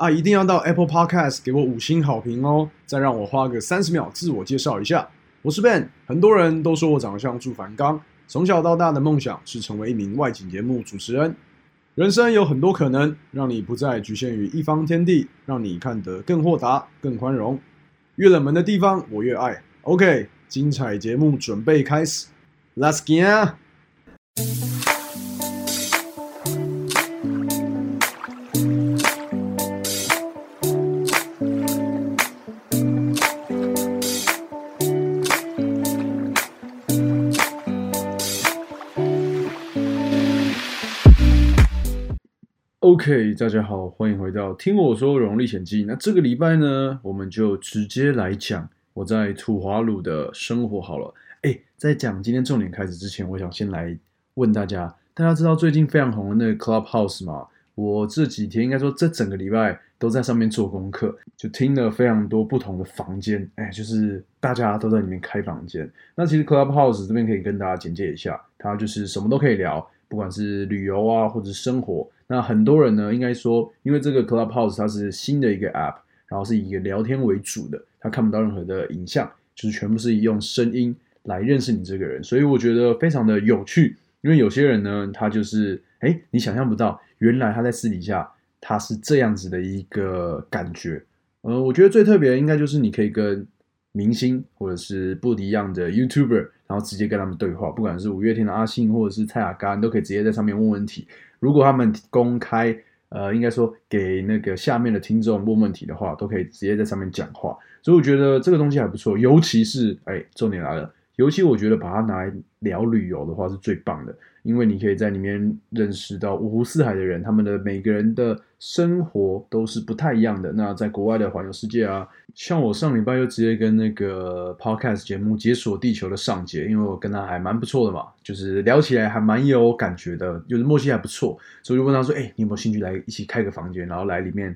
啊，一定要到 Apple Podcast 给我五星好评哦！再让我花个三十秒自我介绍一下，我是 Ben。很多人都说我长得像祝凡刚，从小到大的梦想是成为一名外景节目主持人。人生有很多可能，让你不再局限于一方天地，让你看得更豁达、更宽容。越冷门的地方，我越爱。OK，精彩节目准备开始，Let's get！OK，大家好，欢迎回到听我说《荣历险记》。那这个礼拜呢，我们就直接来讲我在土华鲁的生活好了。哎，在讲今天重点开始之前，我想先来问大家：大家知道最近非常红的那个 Clubhouse 吗？我这几天应该说这整个礼拜都在上面做功课，就听了非常多不同的房间。哎，就是大家都在里面开房间。那其实 Clubhouse 这边可以跟大家简介一下，它就是什么都可以聊，不管是旅游啊，或者生活。那很多人呢，应该说，因为这个 Clubhouse 它是新的一个 App，然后是以一个聊天为主的，它看不到任何的影像，就是全部是用声音来认识你这个人，所以我觉得非常的有趣。因为有些人呢，他就是，哎，你想象不到，原来他在私底下他是这样子的一个感觉。呃，我觉得最特别的应该就是你可以跟明星或者是不一样的 YouTuber，然后直接跟他们对话，不管是五月天的阿信或者是蔡雅刚，你都可以直接在上面问问题。如果他们公开，呃，应该说给那个下面的听众问问题的话，都可以直接在上面讲话。所以我觉得这个东西还不错，尤其是哎，重点来了，尤其我觉得把它拿来聊旅游的话是最棒的，因为你可以在里面认识到五湖四海的人，他们的每个人的生活都是不太一样的。那在国外的环游世界啊，像我上礼拜就直接跟那个 podcast 节目《解锁地球》的上节，因为我跟他还蛮不错的嘛，就是聊起来还蛮有感觉的，就是默契还不错，所以就问他说：“哎、你有没有兴趣来一起开个房间，然后来里面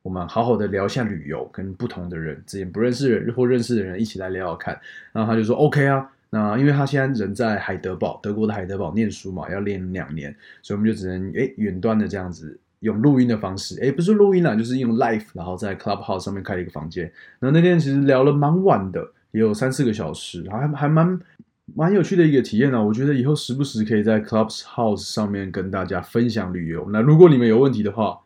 我们好好的聊一下旅游，跟不同的人之前不认识的人或认识的人一起来聊聊看。”然后他就说：“OK 啊。”那因为他现在人在海德堡，德国的海德堡念书嘛，要练两年，所以我们就只能哎远端的这样子用录音的方式，哎不是录音啦，就是用 live，然后在 Clubhouse 上面开了一个房间。然后那天其实聊了蛮晚的，也有三四个小时，还还蛮蛮有趣的一个体验呢、我觉得以后时不时可以在 Clubhouse 上面跟大家分享旅游。那如果你们有问题的话，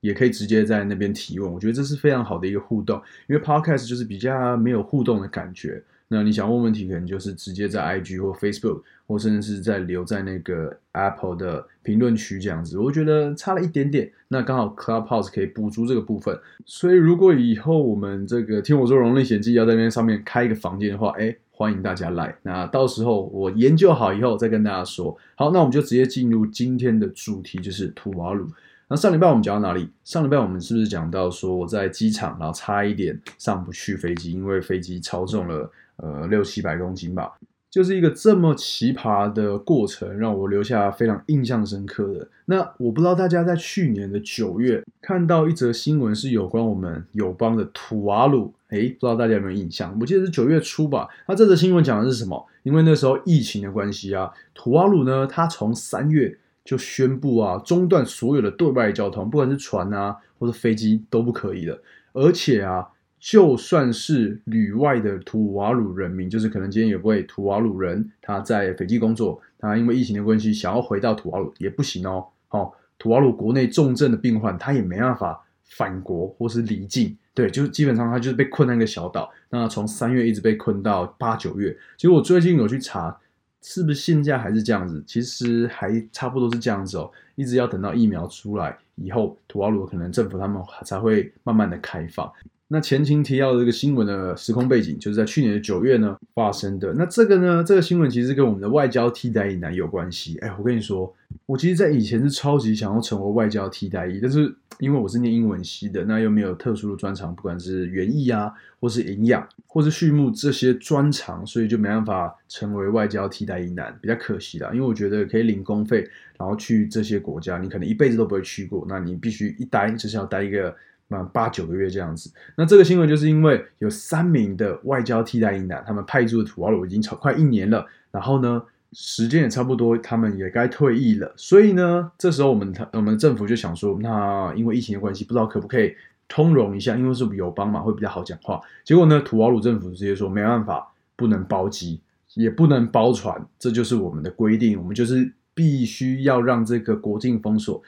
也可以直接在那边提问，我觉得这是非常好的一个互动，因为 Podcast 就是比较没有互动的感觉。那你想问问题，可能就是直接在 IG 或 Facebook，或甚至是在留在那个 Apple 的评论区这样子，我觉得差了一点点。那刚好 Clubhouse 可以补足这个部分，所以如果以后我们这个听我说《荣历险记》要在那上面开一个房间的话，哎，欢迎大家来。那到时候我研究好以后再跟大家说。好，那我们就直接进入今天的主题，就是土瓦鲁。那上礼拜我们讲到哪里？上礼拜我们是不是讲到说我在机场，然后差一点上不去飞机，因为飞机超重了，呃六七百公斤吧，就是一个这么奇葩的过程，让我留下非常印象深刻的。那我不知道大家在去年的九月看到一则新闻，是有关我们友邦的土瓦鲁，诶，不知道大家有没有印象？我记得是九月初吧。那这则新闻讲的是什么？因为那时候疫情的关系啊，土瓦鲁呢，它从三月就宣布啊，中断所有的对外交通，不管是船啊或者飞机都不可以的。而且啊，就算是旅外的土瓦鲁人民，就是可能今天有位土瓦鲁人他在斐济工作，他因为疫情的关系想要回到土瓦鲁也不行哦。哦，土瓦鲁国内重症的病患他也没办法返国或是离境，对，就是基本上他就是被困在那个小岛。那从三月一直被困到八九月。其实我最近有去查。是不是现在还是这样子？其实还差不多是这样子哦，一直要等到疫苗出来以后，土瓦鲁可能政府他们才会慢慢的开放。那前情提要的这个新闻的时空背景，就是在去年的九月呢发生的。那这个呢，这个新闻其实跟我们的外交替代役男有关系。哎，我跟你说，我其实，在以前是超级想要成为外交替代役，但是因为我是念英文系的，那又没有特殊的专长，不管是园艺啊，或是营养，或是畜牧这些专长，所以就没办法成为外交替代役男，比较可惜啦。因为我觉得可以领公费，然后去这些国家，你可能一辈子都不会去过，那你必须一待就是要待一个。满八九个月这样子，那这个新闻就是因为有三名的外交替代役男，他们派驻土瓦鲁已经超快一年了，然后呢，时间也差不多，他们也该退役了，所以呢，这时候我们我们政府就想说，那因为疫情的关系，不知道可不可以通融一下，因为是友邦嘛，会比较好讲话。结果呢，土瓦鲁政府直接说没办法，不能包机，也不能包船，这就是我们的规定，我们就是必须要让这个国境封锁。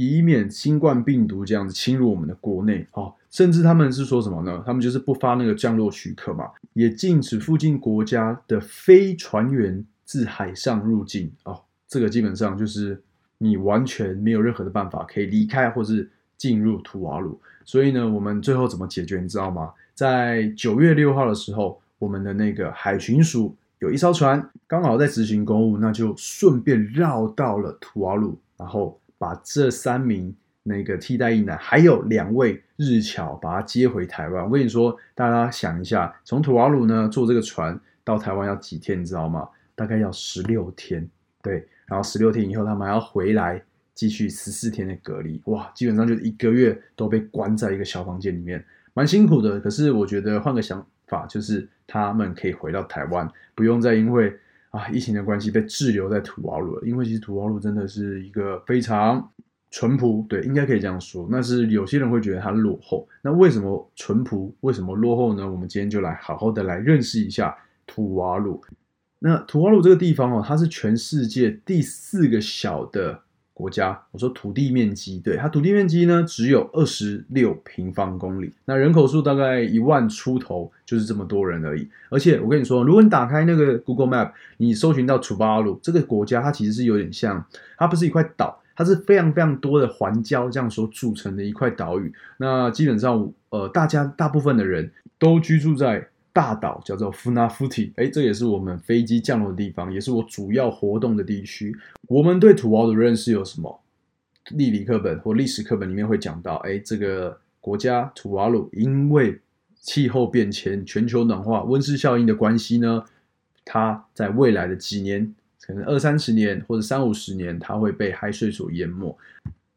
以免新冠病毒这样子侵入我们的国内哦，甚至他们是说什么呢？他们就是不发那个降落许可嘛，也禁止附近国家的非船员自海上入境哦。这个基本上就是你完全没有任何的办法可以离开或是进入图瓦鲁。所以呢，我们最后怎么解决？你知道吗？在九月六号的时候，我们的那个海巡署有一艘船刚好在执行公务，那就顺便绕到了图瓦鲁，然后。把这三名那个替代役男，还有两位日侨，把他接回台湾。我跟你说，大家想一下，从土瓦鲁呢坐这个船到台湾要几天，你知道吗？大概要十六天。对，然后十六天以后，他们还要回来继续十四天的隔离。哇，基本上就是一个月都被关在一个小房间里面，蛮辛苦的。可是我觉得换个想法，就是他们可以回到台湾，不用再因为。啊，疫情的关系被滞留在土瓦鲁了，因为其实土瓦鲁真的是一个非常淳朴，对，应该可以这样说。那是有些人会觉得它落后，那为什么淳朴，为什么落后呢？我们今天就来好好的来认识一下土瓦鲁。那土瓦鲁这个地方哦，它是全世界第四个小的。国家，我说土地面积，对它土地面积呢只有二十六平方公里，那人口数大概一万出头，就是这么多人而已。而且我跟你说，如果你打开那个 Google Map，你搜寻到楚巴鲁这个国家，它其实是有点像，它不是一块岛，它是非常非常多的环礁这样所组成的一块岛屿。那基本上，呃，大家大部分的人都居住在。大岛叫做 Funafuti，哎，这也是我们飞机降落的地方，也是我主要活动的地区。我们对土澳的认识有什么？地理课本或历史课本里面会讲到，哎，这个国家土瓦鲁因为气候变迁、全球暖化、温室效应的关系呢，它在未来的几年，可能二三十年或者三五十年，它会被海水所淹没。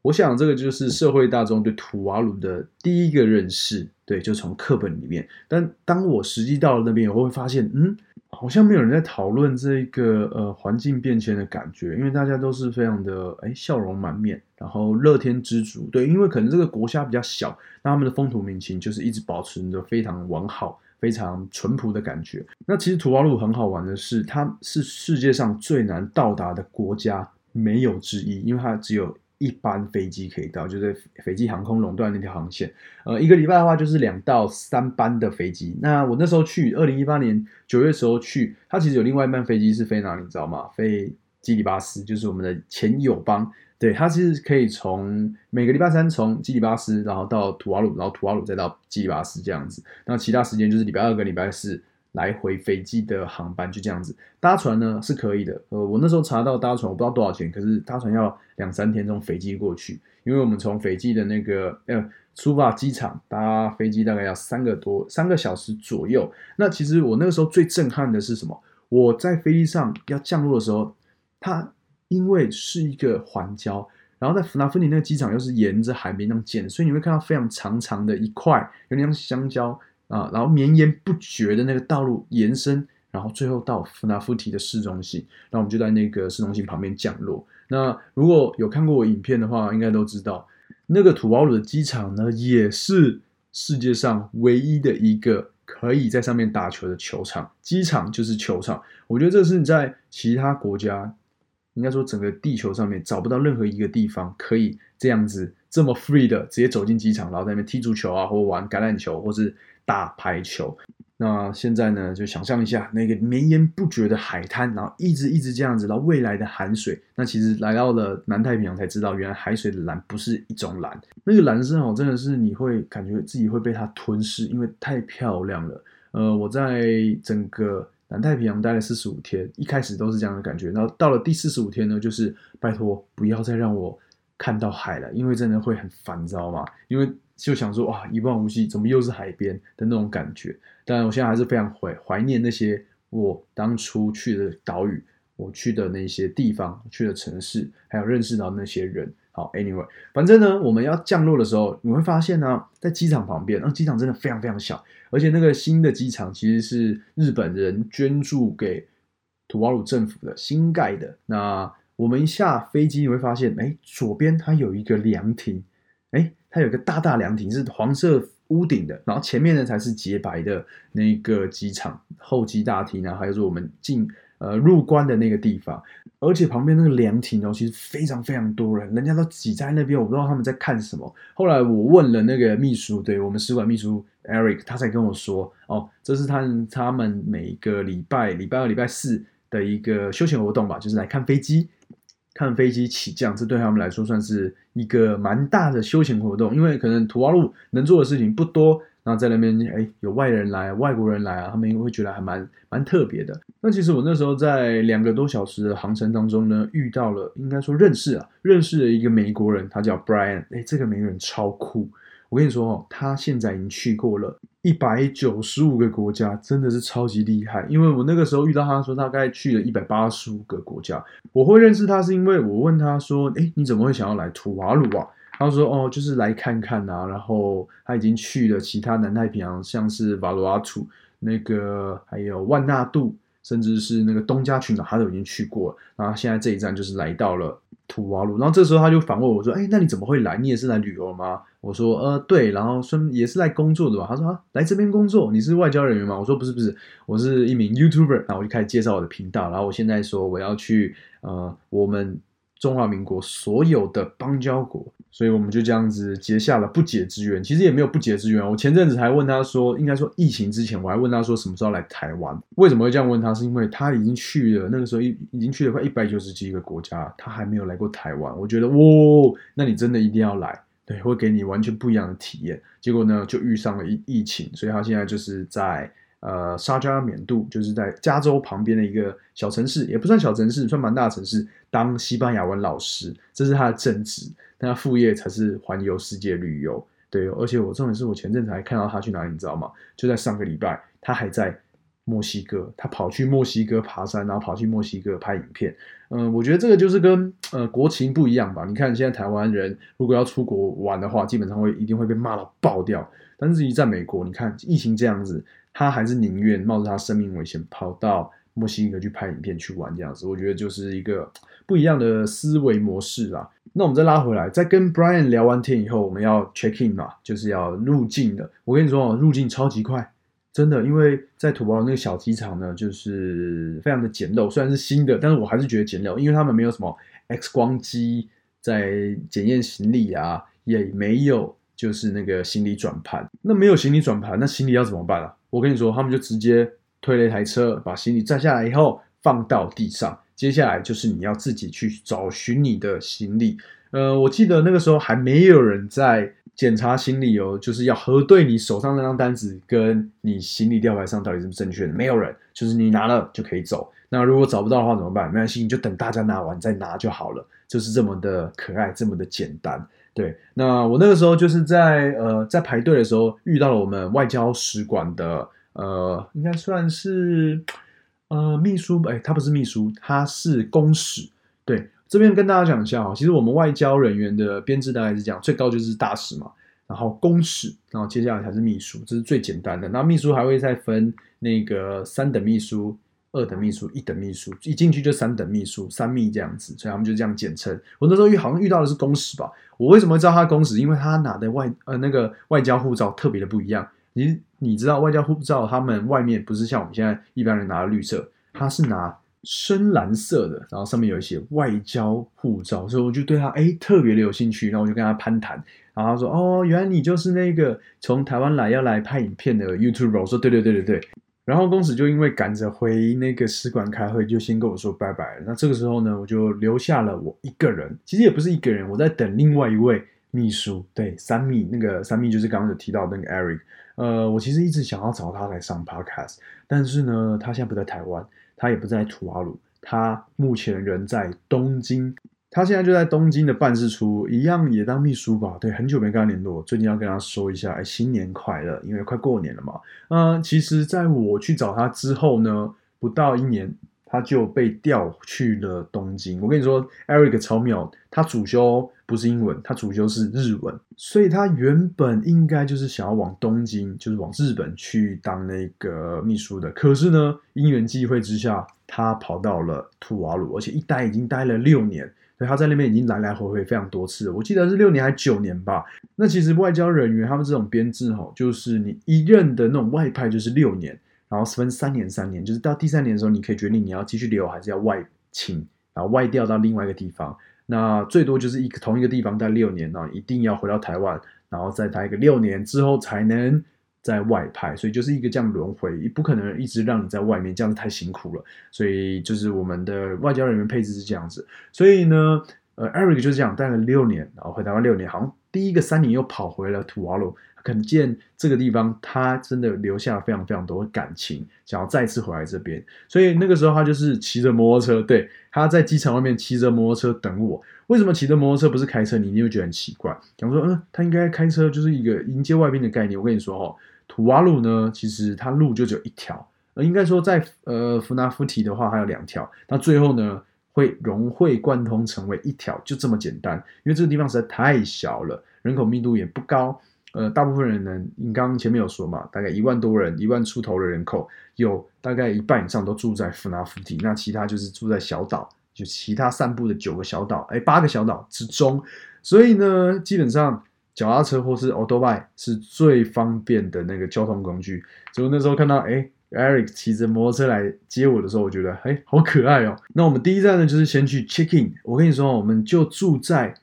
我想这个就是社会大众对土瓦鲁的第一个认识，对，就从课本里面。但当我实际到了那边，我会发现，嗯，好像没有人在讨论这个呃环境变迁的感觉，因为大家都是非常的哎笑容满面，然后乐天知足。对，因为可能这个国家比较小，那他们的风土民情就是一直保持着非常完好、非常淳朴的感觉。那其实土瓦鲁很好玩的是，它是世界上最难到达的国家没有之一，因为它只有。一班飞机可以到，就是飞机航空垄断那条航线。呃，一个礼拜的话就是两到三班的飞机。那我那时候去，二零一八年九月时候去，它其实有另外一班飞机是飞哪里，你知道吗？飞基里巴斯，就是我们的前友邦。对，它其实可以从每个礼拜三从基里巴斯，然后到图瓦鲁，然后图瓦鲁再到基里巴斯这样子。那其他时间就是礼拜二跟礼拜四。来回飞机的航班就这样子，搭船呢是可以的。呃，我那时候查到搭船，我不知道多少钱，可是搭船要两三天从飞机过去，因为我们从飞机的那个呃出发机场搭飞机大概要三个多三个小时左右。那其实我那个时候最震撼的是什么？我在飞机上要降落的时候，它因为是一个环礁，然后在弗拉芬尼那个机场又是沿着海边那样建，所以你会看到非常长长的一块，有点像香蕉。啊，然后绵延不绝的那个道路延伸，然后最后到弗纳夫提的市中心，那我们就在那个市中心旁边降落。那如果有看过我影片的话，应该都知道，那个土瓦鲁的机场呢，也是世界上唯一的一个可以在上面打球的球场。机场就是球场，我觉得这是你在其他国家，应该说整个地球上面找不到任何一个地方可以这样子这么 free 的直接走进机场，然后在那边踢足球啊，或玩橄榄球，或是。打排球，那现在呢，就想象一下那个绵延不绝的海滩，然后一直一直这样子到未来的海水。那其实来到了南太平洋才知道，原来海水的蓝不是一种蓝，那个蓝色哦，真的是你会感觉自己会被它吞噬，因为太漂亮了。呃，我在整个南太平洋待了四十五天，一开始都是这样的感觉，然后到了第四十五天呢，就是拜托不要再让我看到海了，因为真的会很烦躁嘛，因为就想说哇一望无际，怎么又是海边的那种感觉。但我现在还是非常怀怀念那些我当初去的岛屿，我去的那些地方，去的城市，还有认识到那些人。好，Anyway，反正呢，我们要降落的时候，你会发现呢，在机场旁边，那机场真的非常非常小，而且那个新的机场其实是日本人捐助给土瓦鲁政府的新盖的。那我们一下飞机，你会发现，哎，左边它有一个凉亭，哎，它有一个大大凉亭，是黄色。屋顶的，然后前面呢才是洁白的那个机场候机大厅啊，还有说我们进呃入关的那个地方，而且旁边那个凉亭哦，其实非常非常多人，人家都挤在那边，我不知道他们在看什么。后来我问了那个秘书，对我们使馆秘书 Eric，他才跟我说，哦，这是他他们每个礼拜礼拜二、礼拜四的一个休闲活动吧，就是来看飞机。看飞机起降，这对他们来说算是一个蛮大的休闲活动，因为可能土瓦路能做的事情不多，然后在那边哎有外人来，外国人来啊，他们会觉得还蛮蛮特别的。那其实我那时候在两个多小时的航程当中呢，遇到了应该说认识啊，认识了一个美国人，他叫 Brian，哎，这个美国人超酷。我跟你说哦，他现在已经去过了一百九十五个国家，真的是超级厉害。因为我那个时候遇到他说，大概去了一百八十五个国家。我会认识他是因为我问他说：“哎，你怎么会想要来土瓦鲁啊？”他说：“哦，就是来看看啊。”然后他已经去了其他南太平洋，像是瓦罗阿图、那个还有万纳度，甚至是那个东加群岛，他都已经去过了。然后现在这一站就是来到了。土瓦鲁，然后这时候他就反问我说：“哎，那你怎么会来？你也是来旅游吗？”我说：“呃，对，然后顺也是来工作的吧。”他说：“啊，来这边工作，你是外交人员吗？”我说：“不是，不是，我是一名 YouTuber。”然后我就开始介绍我的频道，然后我现在说我要去呃我们。中华民国所有的邦交国，所以我们就这样子结下了不解之缘。其实也没有不解之缘。我前阵子还问他说，应该说疫情之前，我还问他说什么时候来台湾？为什么会这样问他？是因为他已经去了那个时候已已经去了快一百九十几个国家，他还没有来过台湾。我觉得哇，那你真的一定要来，对，会给你完全不一样的体验。结果呢，就遇上了疫疫情，所以他现在就是在。呃，沙加缅度就是在加州旁边的一个小城市，也不算小城市，算蛮大城市。当西班牙文老师，这是他的正职，但他副业才是环游世界旅游。对，而且我重点是我前阵子还看到他去哪里，你知道吗？就在上个礼拜，他还在墨西哥，他跑去墨西哥爬山，然后跑去墨西哥拍影片。嗯，我觉得这个就是跟呃国情不一样吧。你看现在台湾人如果要出国玩的话，基本上会一定会被骂到爆掉。但是，一在美国，你看疫情这样子。他还是宁愿冒着他生命危险跑到墨西哥去拍影片去玩这样子，我觉得就是一个不一样的思维模式啦。那我们再拉回来，在跟 Brian 聊完天以后，我们要 check in 嘛，就是要入境的。我跟你说哦，入境超级快，真的，因为在土包那个小机场呢，就是非常的简陋。虽然是新的，但是我还是觉得简陋，因为他们没有什么 X 光机在检验行李啊，也没有就是那个行李转盘。那没有行李转盘，那行李要怎么办啊？我跟你说，他们就直接推了一台车，把行李载下来以后放到地上。接下来就是你要自己去找寻你的行李。呃，我记得那个时候还没有人在检查行李哦，就是要核对你手上那张单子跟你行李吊牌上到底是不是正确的。没有人，就是你拿了就可以走。那如果找不到的话怎么办？没关系，你就等大家拿完再拿就好了。就是这么的可爱，这么的简单。对，那我那个时候就是在呃在排队的时候遇到了我们外交使馆的呃应该算是呃秘书哎他不是秘书他是公使对这边跟大家讲一下啊，其实我们外交人员的编制大概是这样，最高就是大使嘛，然后公使，然后接下来才是秘书，这是最简单的。那秘书还会再分那个三等秘书。二等秘书、一等秘书，一进去就三等秘书、三秘这样子，所以他们就这样简称。我那时候遇好像遇到的是公使吧？我为什么会知道他公使？因为他拿的外呃那个外交护照特别的不一样。你你知道外交护照他们外面不是像我们现在一般人拿的绿色，他是拿深蓝色的，然后上面有一些外交护照，所以我就对他哎特别的有兴趣，然后我就跟他攀谈，然后他说：“哦，原来你就是那个从台湾来要来拍影片的 YouTuber。”我说：“对对对对对。”然后公子就因为赶着回那个使馆开会，就先跟我说拜拜。那这个时候呢，我就留下了我一个人。其实也不是一个人，我在等另外一位秘书，对，三密那个三密就是刚刚有提到那个 Eric。呃，我其实一直想要找他来上 Podcast，但是呢，他现在不在台湾，他也不在土瓦鲁，他目前人在东京。他现在就在东京的办事处，一样也当秘书吧。对，很久没跟他联络，最近要跟他说一下，哎，新年快乐，因为快过年了嘛。嗯，其实在我去找他之后呢，不到一年，他就被调去了东京。我跟你说，Eric 超妙，他主修不是英文，他主修是日文，所以他原本应该就是想要往东京，就是往日本去当那个秘书的。可是呢，因缘际会之下，他跑到了土瓦鲁，而且一待已经待了六年。所以他在那边已经来来回回非常多次，我记得是六年还九年吧。那其实外交人员他们这种编制哈，就是你一任的那种外派就是六年，然后分三年三年，就是到第三年的时候，你可以决定你要继续留还是要外请，然后外调到另外一个地方。那最多就是一同一个地方待六年啊，一定要回到台湾，然后再待个六年之后才能。在外派，所以就是一个这样轮回，不可能一直让你在外面，这样子太辛苦了。所以就是我们的外交人员配置是这样子。所以呢，呃，Eric 就是这样待了六年，然后回台湾六年，好像第一个三年又跑回了土瓦鲁，可见这个地方他真的留下了非常非常多的感情，想要再次回来这边。所以那个时候他就是骑着摩托车，对，他在机场外面骑着摩托车等我。为什么骑着摩托车不是开车？你一定会觉得很奇怪。讲说，嗯，他应该开车，就是一个迎接外宾的概念。我跟你说哦。土瓦路呢，其实它路就只有一条，呃，应该说在呃弗纳夫提的话还有两条，那最后呢会融会贯通成为一条，就这么简单。因为这个地方实在太小了，人口密度也不高，呃，大部分人呢，你刚刚前面有说嘛，大概一万多人，一万出头的人口，有大概一半以上都住在弗纳夫提，那其他就是住在小岛，就其他散布的九个小岛，哎，八个小岛之中，所以呢，基本上。脚踏车或是 a u t o b i 是最方便的那个交通工具。所以那时候看到哎，Eric 骑着摩托车来接我的时候，我觉得哎，好可爱哦。那我们第一站呢，就是先去 check in。我跟你说，我们就住在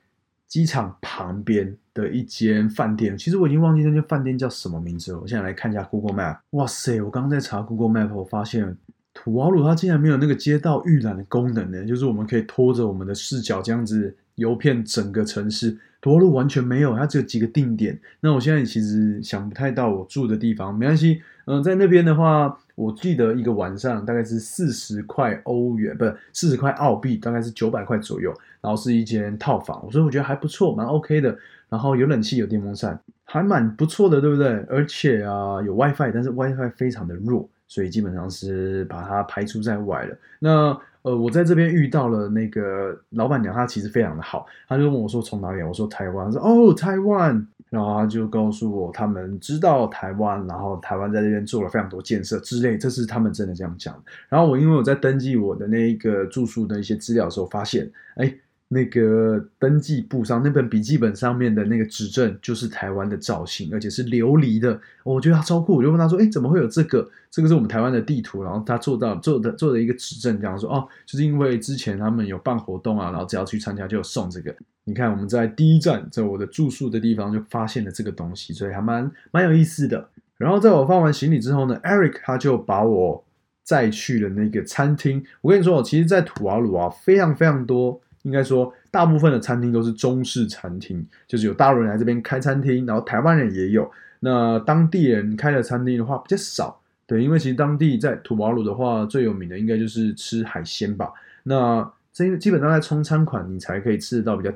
机场旁边的一间饭店。其实我已经忘记那间饭店叫什么名字了。我现在来看一下 Google Map。哇塞，我刚刚在查 Google Map，我发现土瓦鲁它竟然没有那个街道预览的功能呢。就是我们可以拖着我们的视角这样子游遍整个城市。多路完全没有，它只有几个定点。那我现在其实想不太到我住的地方，没关系。嗯，在那边的话，我记得一个晚上大概是四十块欧元，不是四十块澳币，大概是九百块左右。然后是一间套房，所以我觉得还不错，蛮 OK 的。然后有冷气，有电风扇，还蛮不错的，对不对？而且啊，有 WiFi，但是 WiFi 非常的弱，所以基本上是把它排除在外了。那呃，我在这边遇到了那个老板娘，她其实非常的好，她就问我说从哪里？我说台湾，说哦台湾，然后她就告诉我他们知道台湾，然后台湾在这边做了非常多建设之类，这是他们真的这样讲。然后我因为我在登记我的那一个住宿的一些资料的时候，发现哎。那个登记簿上那本笔记本上面的那个指证就是台湾的造型，而且是琉璃的，我觉得他超酷。我就问他说：“哎，怎么会有这个？这个是我们台湾的地图。”然后他做到做的做的一个指证，这样说：“哦，就是因为之前他们有办活动啊，然后只要去参加就送这个。你看我们在第一站，在我的住宿的地方就发现了这个东西，所以还蛮蛮有意思的。然后在我放完行李之后呢，Eric 他就把我载去了那个餐厅。我跟你说，我其实，在土瓦鲁啊，非常非常多。应该说，大部分的餐厅都是中式餐厅，就是有大陆人来这边开餐厅，然后台湾人也有。那当地人开的餐厅的话比较少，对，因为其实当地在土瓦鲁的话，最有名的应该就是吃海鲜吧。那这基本上在冲餐馆，你才可以吃得到比较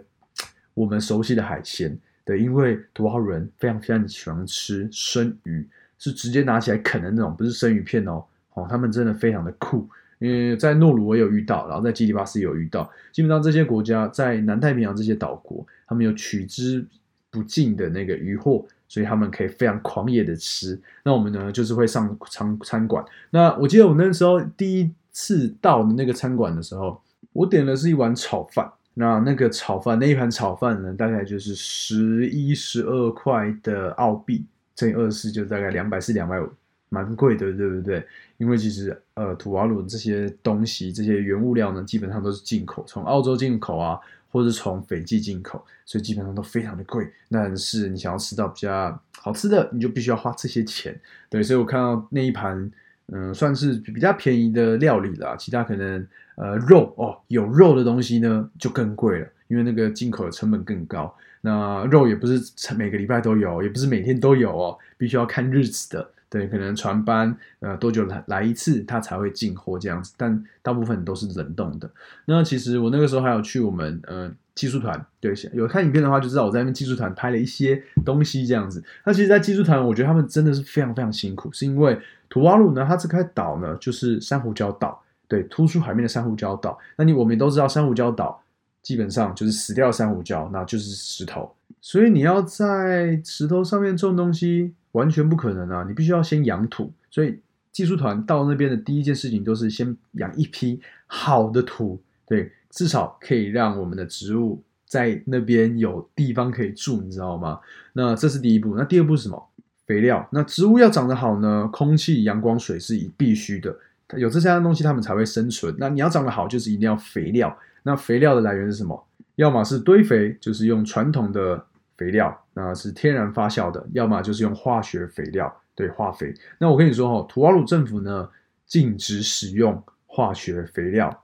我们熟悉的海鲜，对，因为土瓦鲁人非常非常喜欢吃生鱼，是直接拿起来啃的那种，不是生鱼片哦，哦，他们真的非常的酷。因为在诺鲁我有遇到，然后在基里巴斯也有遇到。基本上这些国家在南太平洋这些岛国，他们有取之不尽的那个渔获，所以他们可以非常狂野的吃。那我们呢，就是会上餐餐馆。那我记得我那时候第一次到的那个餐馆的时候，我点的是一碗炒饭。那那个炒饭那一盘炒饭呢，大概就是十一十二块的澳币，乘以二十四，就大概两百四两百五。蛮贵的，对不对？因为其实呃，土瓦鲁这些东西，这些原物料呢，基本上都是进口，从澳洲进口啊，或者从斐济进口，所以基本上都非常的贵。但是你想要吃到比较好吃的，你就必须要花这些钱。对，所以我看到那一盘，嗯，算是比较便宜的料理啦。其他可能呃肉哦，有肉的东西呢就更贵了，因为那个进口的成本更高。那肉也不是每个礼拜都有，也不是每天都有哦，必须要看日子的。对，可能船班呃多久来来一次，它才会进货这样子，但大部分都是冷冻的。那其实我那个时候还有去我们呃技术团，对，有看影片的话就知道我在那边技术团拍了一些东西这样子。那其实，在技术团，我觉得他们真的是非常非常辛苦，是因为土瓦鲁呢，它这块岛呢就是珊瑚礁岛，对，突出海面的珊瑚礁岛。那你我们也都知道，珊瑚礁岛基本上就是死掉珊瑚礁，那就是石头，所以你要在石头上面种东西。完全不可能啊！你必须要先养土，所以技术团到那边的第一件事情都是先养一批好的土，对，至少可以让我们的植物在那边有地方可以住，你知道吗？那这是第一步。那第二步是什么？肥料。那植物要长得好呢，空气、阳光、水是必须的，有这三样东西，它们才会生存。那你要长得好，就是一定要肥料。那肥料的来源是什么？要么是堆肥，就是用传统的。肥料那是天然发酵的，要么就是用化学肥料，对化肥。那我跟你说哈，土瓦鲁政府呢禁止使用化学肥料，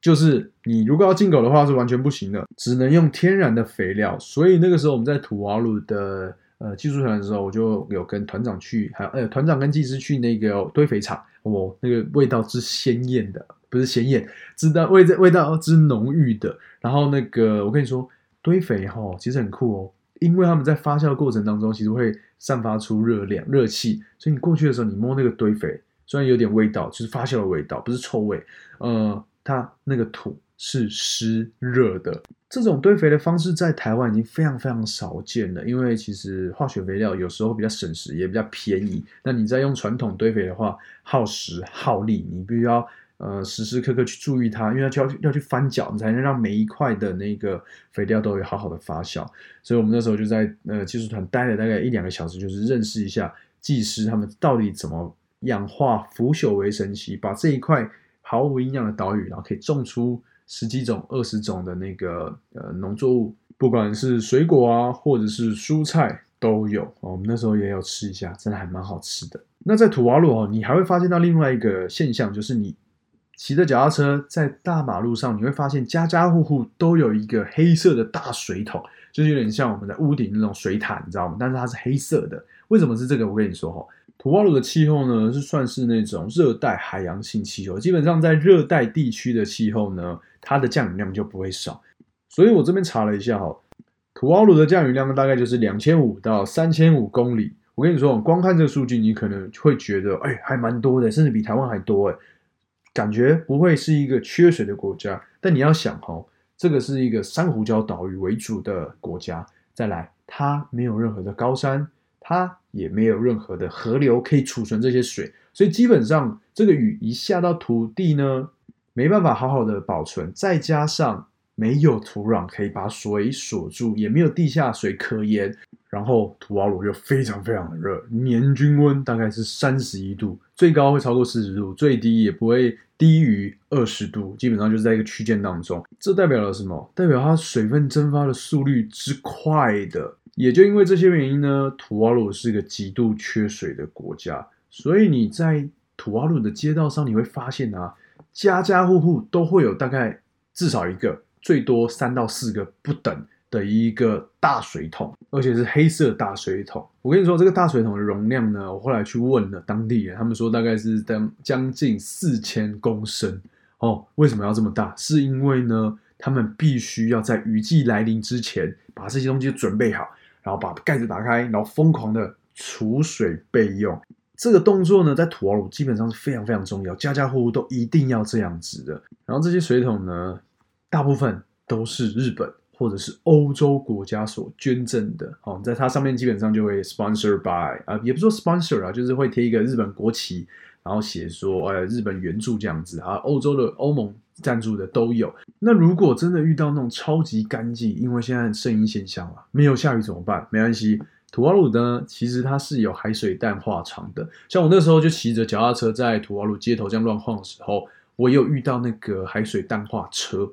就是你如果要进口的话是完全不行的，只能用天然的肥料。所以那个时候我们在土瓦鲁的呃技术团的时候，我就有跟团长去，还有呃团长跟技师去那个堆肥厂，哦，那个味道之鲜艳的，不是鲜艳，知道味味道之浓郁的。然后那个我跟你说堆肥哈，其实很酷哦。因为他们在发酵的过程当中，其实会散发出热量、热气，所以你过去的时候，你摸那个堆肥，虽然有点味道，就是发酵的味道，不是臭味。呃，它那个土是湿热的。这种堆肥的方式在台湾已经非常非常少见了，因为其实化学肥料有时候比较省时，也比较便宜。那你在用传统堆肥的话，耗时耗力，你必须要。呃，时时刻刻去注意它，因为它就要要去翻搅，你才能让每一块的那个肥料都有好好的发酵。所以我们那时候就在呃技术团待了大概一两个小时，就是认识一下技师他们到底怎么氧化腐朽为神奇，把这一块毫无营养的岛屿，然后可以种出十几种、二十种的那个呃农作物，不管是水果啊，或者是蔬菜都有。我们那时候也有吃一下，真的还蛮好吃的。那在土瓦鲁哦，你还会发现到另外一个现象，就是你。骑着脚踏车在大马路上，你会发现家家户户都有一个黑色的大水桶，就是有点像我们的屋顶那种水塔，你知道吗？但是它是黑色的。为什么是这个？我跟你说哈，土瓦鲁的气候呢是算是那种热带海洋性气候，基本上在热带地区的气候呢，它的降雨量就不会少。所以我这边查了一下哈，土瓦鲁的降雨量大概就是两千五到三千五公里。我跟你说，光看这个数据，你可能会觉得，哎，还蛮多的，甚至比台湾还多哎。感觉不会是一个缺水的国家，但你要想哦，这个是一个珊瑚礁岛屿为主的国家。再来，它没有任何的高山，它也没有任何的河流可以储存这些水，所以基本上这个雨一下到土地呢，没办法好好的保存。再加上没有土壤可以把水锁住，也没有地下水可言。然后土瓦鲁又非常非常的热，年均温大概是三十一度，最高会超过四十度，最低也不会低于二十度，基本上就是在一个区间当中。这代表了什么？代表它水分蒸发的速率之快的。也就因为这些原因呢，土瓦鲁是一个极度缺水的国家。所以你在土瓦鲁的街道上，你会发现啊，家家户户都会有大概至少一个，最多三到四个不等。的一个大水桶，而且是黑色大水桶。我跟你说，这个大水桶的容量呢，我后来去问了当地人，他们说大概是将将近四千公升哦。为什么要这么大？是因为呢，他们必须要在雨季来临之前把这些东西准备好，然后把盖子打开，然后疯狂的储水备用。这个动作呢，在土瓦鲁基本上是非常非常重要，家家户户都一定要这样子的。然后这些水桶呢，大部分都是日本。或者是欧洲国家所捐赠的，哦，在它上面基本上就会 sponsor by 啊，也不说 sponsor 啊，就是会贴一个日本国旗，然后写说，呃，日本援助这样子啊，欧洲的欧盟赞助的都有。那如果真的遇到那种超级干季，因为现在圣婴现象了，没有下雨怎么办？没关系，土瓦鲁呢，其实它是有海水淡化厂的。像我那时候就骑着脚踏车在土瓦鲁街头这样乱晃的时候，我有遇到那个海水淡化车。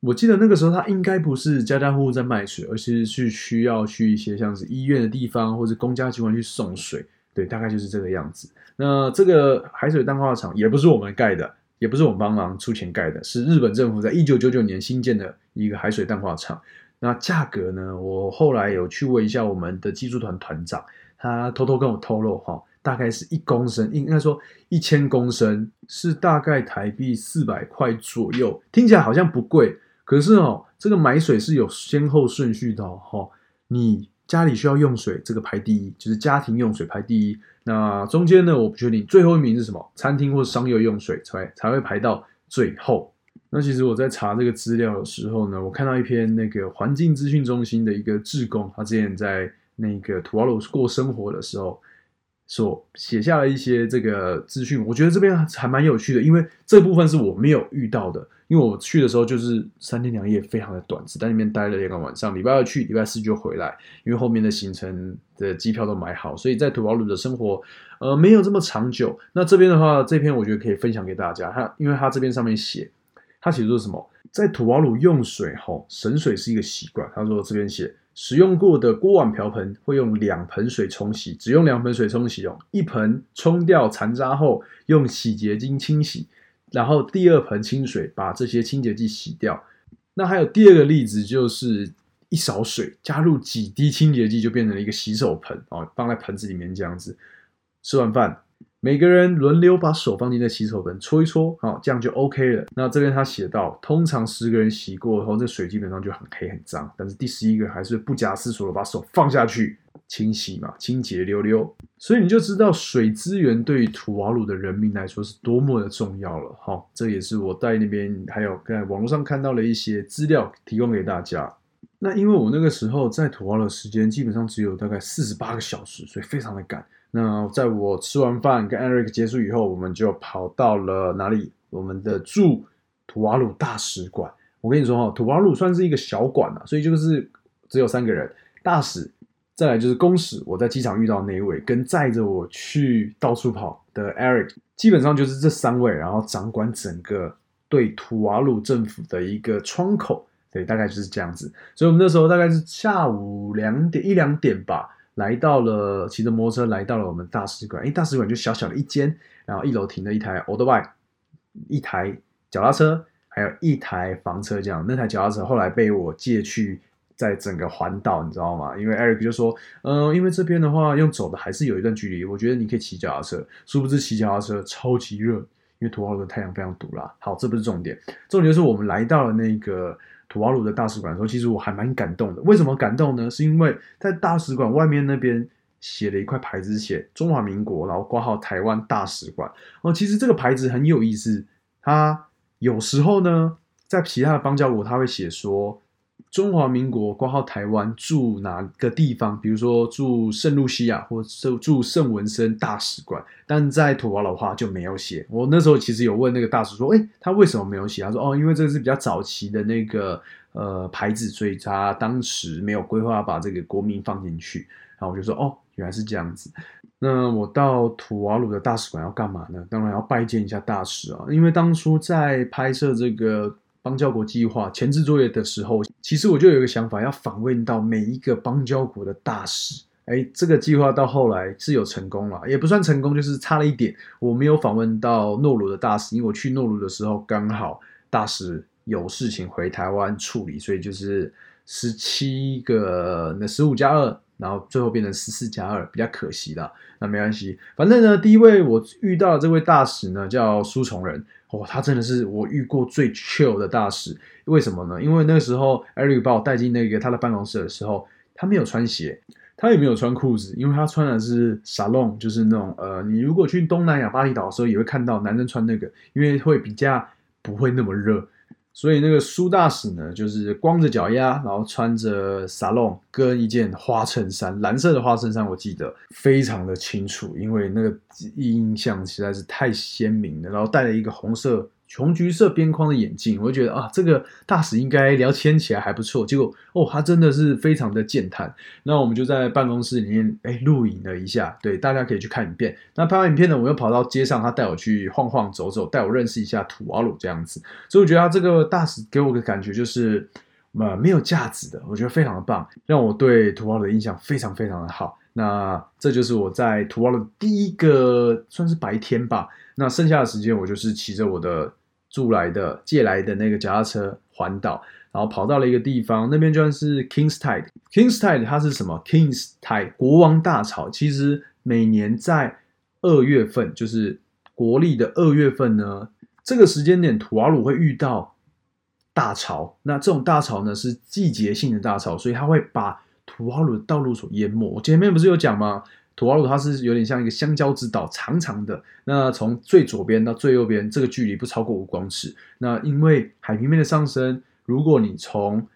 我记得那个时候，它应该不是家家户户在卖水，而是是需要去一些像是医院的地方或者公家机关去送水。对，大概就是这个样子。那这个海水淡化厂也不是我们盖的，也不是我们帮忙出钱盖的，是日本政府在一九九九年新建的一个海水淡化厂。那价格呢？我后来有去问一下我们的技术团团长，他偷偷跟我透露哈，大概是一公升，应该说一千公升是大概台币四百块左右，听起来好像不贵。可是哦，这个买水是有先后顺序的哈。你家里需要用水，这个排第一，就是家庭用水排第一。那中间呢，我不确定最后一名是什么，餐厅或商业用水才才会排到最后。那其实我在查这个资料的时候呢，我看到一篇那个环境资讯中心的一个志工，他之前在那个土瓦鲁过生活的时候。所写下了一些这个资讯，我觉得这边还蛮有趣的，因为这部分是我没有遇到的。因为我去的时候就是三天两夜，非常的短，只在那边待了两个晚上。礼拜二去，礼拜四就回来，因为后面的行程的机票都买好，所以在土瓦鲁的生活，呃，没有这么长久。那这边的话，这篇我觉得可以分享给大家。他因为他这边上面写，他写的是什么？在土瓦鲁用水吼，省水是一个习惯。他说这边写。使用过的锅碗瓢盆会用两盆水冲洗，只用两盆水冲洗哦。一盆冲掉残渣后，用洗洁精清洗，然后第二盆清水把这些清洁剂洗掉。那还有第二个例子，就是一勺水加入几滴清洁剂，就变成了一个洗手盆哦，放在盆子里面这样子。吃完饭。每个人轮流把手放进那洗手盆搓一搓，好，这样就 OK 了。那这边他写到，通常十个人洗过后，这水基本上就很黑很脏，但是第十一个还是不假思索的把手放下去清洗嘛，清洁溜溜。所以你就知道水资源对于土瓦鲁的人民来说是多么的重要了。好，这也是我在那边还有在网络上看到了一些资料提供给大家。那因为我那个时候在土瓦鲁的时间基本上只有大概四十八个小时，所以非常的赶。那在我吃完饭跟 Eric 结束以后，我们就跑到了哪里？我们的驻图瓦鲁大使馆。我跟你说哈，图瓦鲁算是一个小馆啊，所以就是只有三个人：大使，再来就是公使。我在机场遇到那一位，跟载着我去到处跑的 Eric，基本上就是这三位，然后掌管整个对图瓦鲁政府的一个窗口。对，大概就是这样子。所以我们那时候大概是下午两点一两点吧。来到了，骑着摩托车来到了我们大使馆。哎，大使馆就小小的一间，然后一楼停了一台 old bike，一台脚踏车，还有一台房车。这样，那台脚踏车后来被我借去，在整个环岛，你知道吗？因为 Eric 就说，嗯，因为这边的话用走的还是有一段距离，我觉得你可以骑脚踏车。殊不知骑脚踏车超级热，因为土瓦鲁的太阳非常毒辣。好，这不是重点，重点就是我们来到了那个。土瓦鲁的大使馆的时候，其实我还蛮感动的。为什么感动呢？是因为在大使馆外面那边写了一块牌子，写中华民国，然后挂号台湾大使馆。哦，其实这个牌子很有意思。它有时候呢，在其他的邦交国，他会写说。中华民国挂号台湾驻哪个地方？比如说驻圣露西亚或驻驻圣文森大使馆，但在土瓦鲁话就没有写。我那时候其实有问那个大使说：“哎，他为什么没有写？”他说：“哦，因为这个是比较早期的那个呃牌子，所以他当时没有规划把这个国民放进去。”然后我就说：“哦，原来是这样子。”那我到土瓦鲁的大使馆要干嘛呢？当然要拜见一下大使啊，因为当初在拍摄这个。邦交国计划前置作业的时候，其实我就有一个想法，要访问到每一个邦交国的大使。哎，这个计划到后来是有成功了，也不算成功，就是差了一点。我没有访问到诺鲁的大使，因为我去诺鲁的时候刚好大使有事情回台湾处理，所以就是十七个，那十五加二，然后最后变成十四加二，比较可惜啦。那没关系，反正呢，第一位我遇到的这位大使呢，叫苏崇仁。哦，他真的是我遇过最 chill 的大使，为什么呢？因为那个时候，Eric 把我带进那个他的办公室的时候，他没有穿鞋，他也没有穿裤子，因为他穿的是 salon，就是那种呃，你如果去东南亚巴厘岛的时候，也会看到男生穿那个，因为会比较不会那么热。所以那个苏大使呢，就是光着脚丫，然后穿着沙龙跟一件花衬衫，蓝色的花衬衫，我记得非常的清楚，因为那个印象实在是太鲜明了。然后戴了一个红色穷橘色边框的眼镜，我就觉得啊，这个大使应该聊天起来还不错。结果哦，他真的是非常的健谈。那我们就在办公室里面哎录影了一下，对，大家可以去看影片。那拍完影片呢，我又跑到街上，他带我去晃晃走走，带我认识一下土瓦鲁这样子。所以我觉得他这个大使给我的感觉就是呃没有价值的，我觉得非常的棒，让我对土瓦鲁的印象非常非常的好。那这就是我在土瓦鲁第一个算是白天吧。那剩下的时间我就是骑着我的。租来的、借来的那个脚踏车环岛，然后跑到了一个地方，那边居然是 King's Tide。King's Tide 它是什么？King's Tide 国王大潮。其实每年在二月份，就是国历的二月份呢，这个时间点土瓦鲁会遇到大潮。那这种大潮呢是季节性的大潮，所以它会把土瓦鲁的道路所淹没。我前面不是有讲吗？土瓦鲁它是有点像一个香蕉之岛，长长的。那从最左边到最右边，这个距离不超过五公尺。那因为海平面的上升，如果你从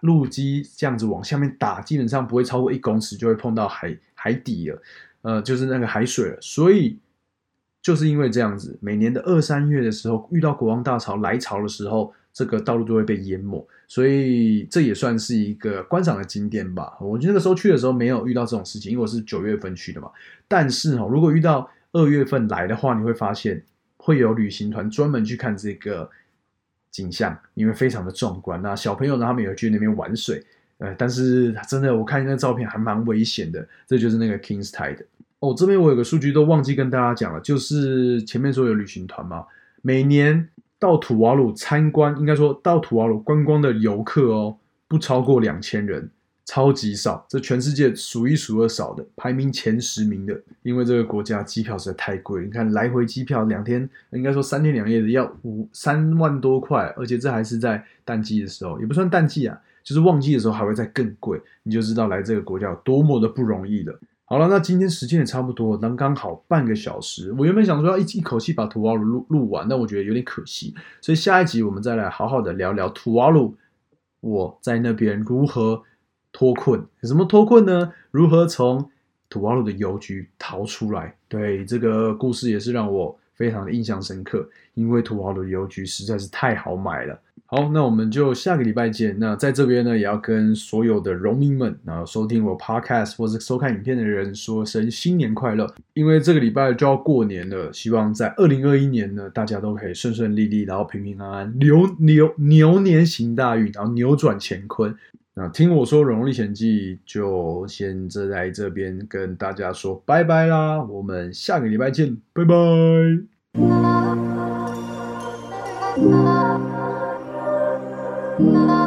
陆基这样子往下面打，基本上不会超过一公尺，就会碰到海海底了，呃，就是那个海水了。所以就是因为这样子，每年的二三月的时候，遇到国王大潮来潮的时候。这个道路都会被淹没，所以这也算是一个观赏的景点吧。我那个时候去的时候没有遇到这种事情，因为我是九月份去的嘛。但是哈，如果遇到二月份来的话，你会发现会有旅行团专门去看这个景象，因为非常的壮观。那小朋友呢，他们也去那边玩水，呃，但是真的我看那照片还蛮危险的。这就是那个 King's Tide 哦。这边我有个数据都忘记跟大家讲了，就是前面说有旅行团嘛，每年。到土瓦鲁参观，应该说到土瓦鲁观光的游客哦，不超过两千人，超级少，这全世界数一数二少的，排名前十名的。因为这个国家机票实在太贵，你看来回机票两天，应该说三天两夜的要五三万多块，而且这还是在淡季的时候，也不算淡季啊，就是旺季的时候还会再更贵，你就知道来这个国家有多么的不容易了。好了，那今天时间也差不多，刚刚好半个小时。我原本想说要一一口气把土瓦鲁录录完，但我觉得有点可惜，所以下一集我们再来好好的聊聊土瓦鲁，我在那边如何脱困？什么脱困呢？如何从土瓦鲁的邮局逃出来？对，这个故事也是让我非常的印象深刻，因为土瓦鲁的邮局实在是太好买了。好，那我们就下个礼拜见。那在这边呢，也要跟所有的农民们，然后收听我 podcast 或者收看影片的人说声新年快乐。因为这个礼拜就要过年了，希望在二零二一年呢，大家都可以顺顺利利，然后平平安安，牛牛牛年行大运，然后扭转乾坤。那听我说《荣历险记》，就先在这边跟大家说拜拜啦，我们下个礼拜见，拜拜。love.